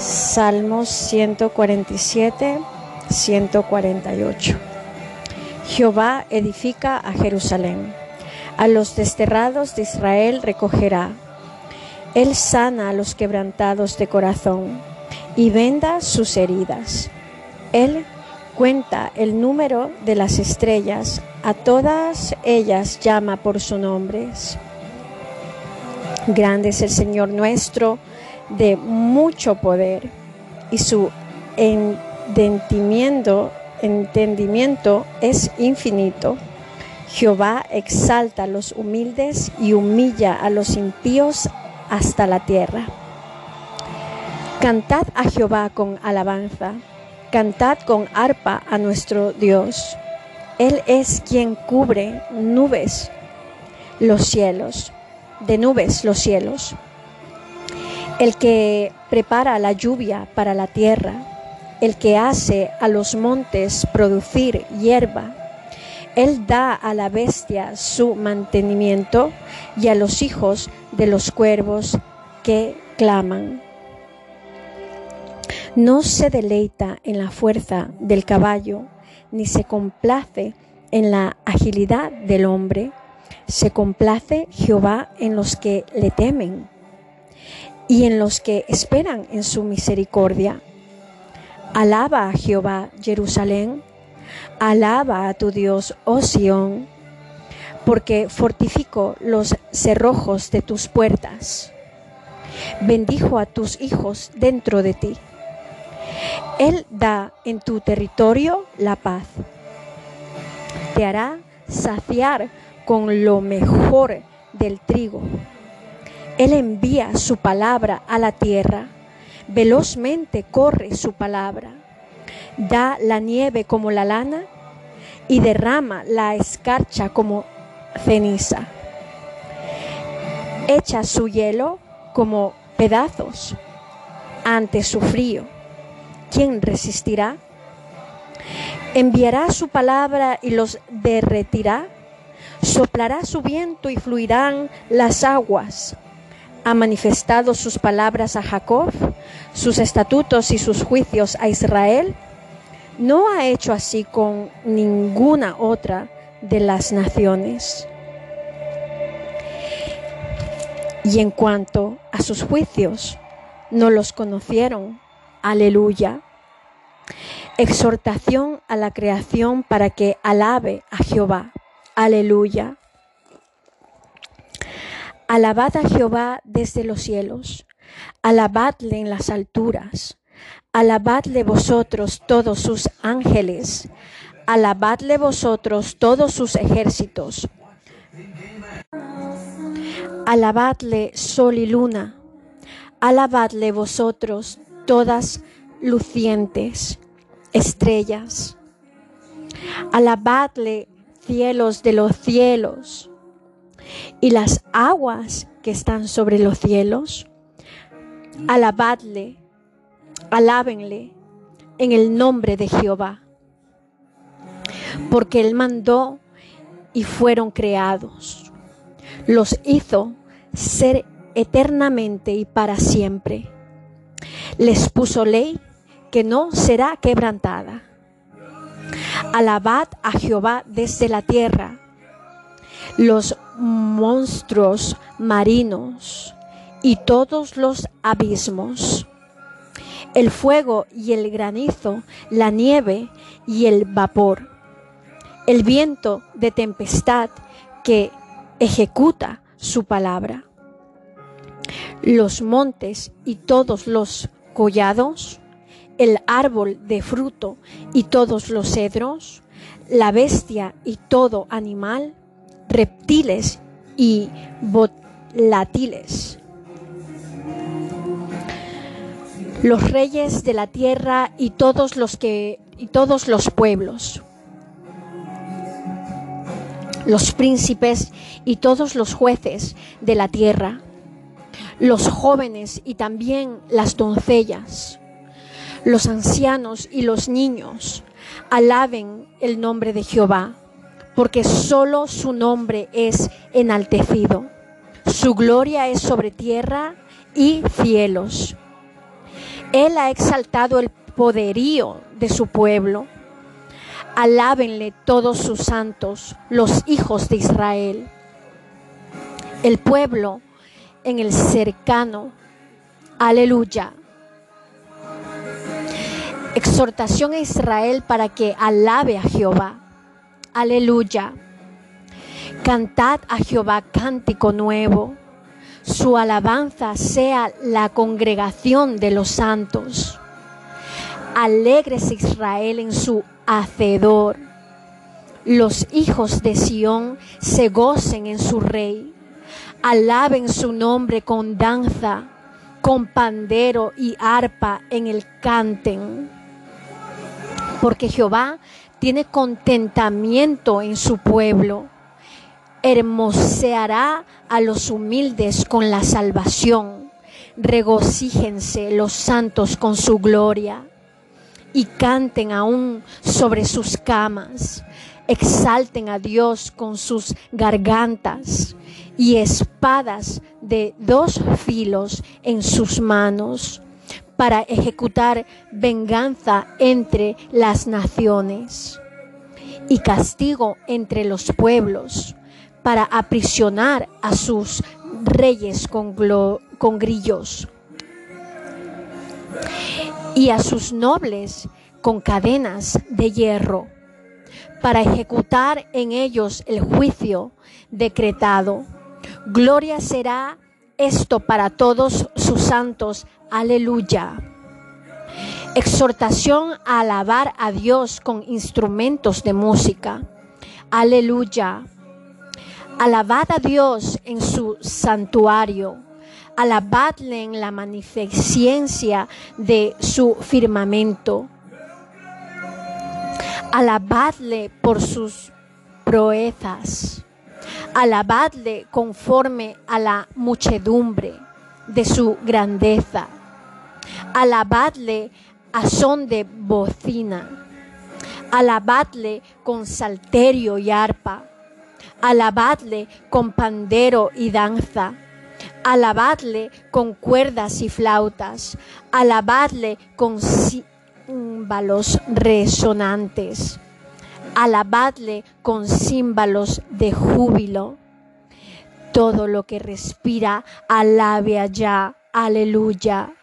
Salmos 147, 148. Jehová edifica a Jerusalén. A los desterrados de Israel recogerá. Él sana a los quebrantados de corazón y venda sus heridas. Él cuenta el número de las estrellas, a todas ellas llama por su nombre. Grande es el Señor nuestro, de mucho poder, y su entendimiento, entendimiento es infinito. Jehová exalta a los humildes y humilla a los impíos hasta la tierra. Cantad a Jehová con alabanza, cantad con arpa a nuestro Dios. Él es quien cubre nubes los cielos, de nubes los cielos el que prepara la lluvia para la tierra, el que hace a los montes producir hierba. Él da a la bestia su mantenimiento y a los hijos de los cuervos que claman. No se deleita en la fuerza del caballo, ni se complace en la agilidad del hombre. Se complace Jehová en los que le temen y en los que esperan en su misericordia. Alaba a Jehová, Jerusalén, alaba a tu Dios, oh Sión, porque fortificó los cerrojos de tus puertas. Bendijo a tus hijos dentro de ti. Él da en tu territorio la paz. Te hará saciar con lo mejor del trigo él envía su palabra a la tierra. Velozmente corre su palabra. Da la nieve como la lana y derrama la escarcha como ceniza. Echa su hielo como pedazos ante su frío. ¿Quién resistirá? Enviará su palabra y los derretirá. Soplará su viento y fluirán las aguas ha manifestado sus palabras a Jacob, sus estatutos y sus juicios a Israel, no ha hecho así con ninguna otra de las naciones. Y en cuanto a sus juicios, no los conocieron. Aleluya. Exhortación a la creación para que alabe a Jehová. Aleluya. Alabad a Jehová desde los cielos, alabadle en las alturas, alabadle vosotros todos sus ángeles, alabadle vosotros todos sus ejércitos, alabadle sol y luna, alabadle vosotros todas lucientes estrellas, alabadle cielos de los cielos, y las aguas que están sobre los cielos. Alabadle, alábenle en el nombre de Jehová, porque Él mandó y fueron creados. Los hizo ser eternamente y para siempre. Les puso ley que no será quebrantada. Alabad a Jehová desde la tierra los monstruos marinos y todos los abismos, el fuego y el granizo, la nieve y el vapor, el viento de tempestad que ejecuta su palabra, los montes y todos los collados, el árbol de fruto y todos los cedros, la bestia y todo animal, reptiles y volátiles. Los reyes de la tierra y todos los que y todos los pueblos. Los príncipes y todos los jueces de la tierra. Los jóvenes y también las doncellas. Los ancianos y los niños alaben el nombre de Jehová porque solo su nombre es enaltecido. Su gloria es sobre tierra y cielos. Él ha exaltado el poderío de su pueblo. Alábenle todos sus santos, los hijos de Israel. El pueblo en el cercano. Aleluya. Exhortación a Israel para que alabe a Jehová. Aleluya. Cantad a Jehová cántico nuevo. Su alabanza sea la congregación de los santos. Alegres Israel en su hacedor. Los hijos de Sión se gocen en su rey. Alaben su nombre con danza, con pandero y arpa en el canten porque Jehová tiene contentamiento en su pueblo. Hermoseará a los humildes con la salvación. Regocíjense los santos con su gloria y canten aún sobre sus camas. Exalten a Dios con sus gargantas y espadas de dos filos en sus manos para ejecutar venganza entre las naciones y castigo entre los pueblos, para aprisionar a sus reyes con, con grillos y a sus nobles con cadenas de hierro, para ejecutar en ellos el juicio decretado. Gloria será esto para todos sus santos Aleluya. Exhortación a alabar a Dios con instrumentos de música. Aleluya. Alabad a Dios en su santuario. Alabadle en la magnificencia de su firmamento. Alabadle por sus proezas. Alabadle conforme a la muchedumbre de su grandeza. Alabadle a son de bocina, alabadle con salterio y arpa, alabadle con pandero y danza, alabadle con cuerdas y flautas, alabadle con címbalos resonantes, alabadle con címbalos de júbilo. Todo lo que respira, alabe allá, aleluya.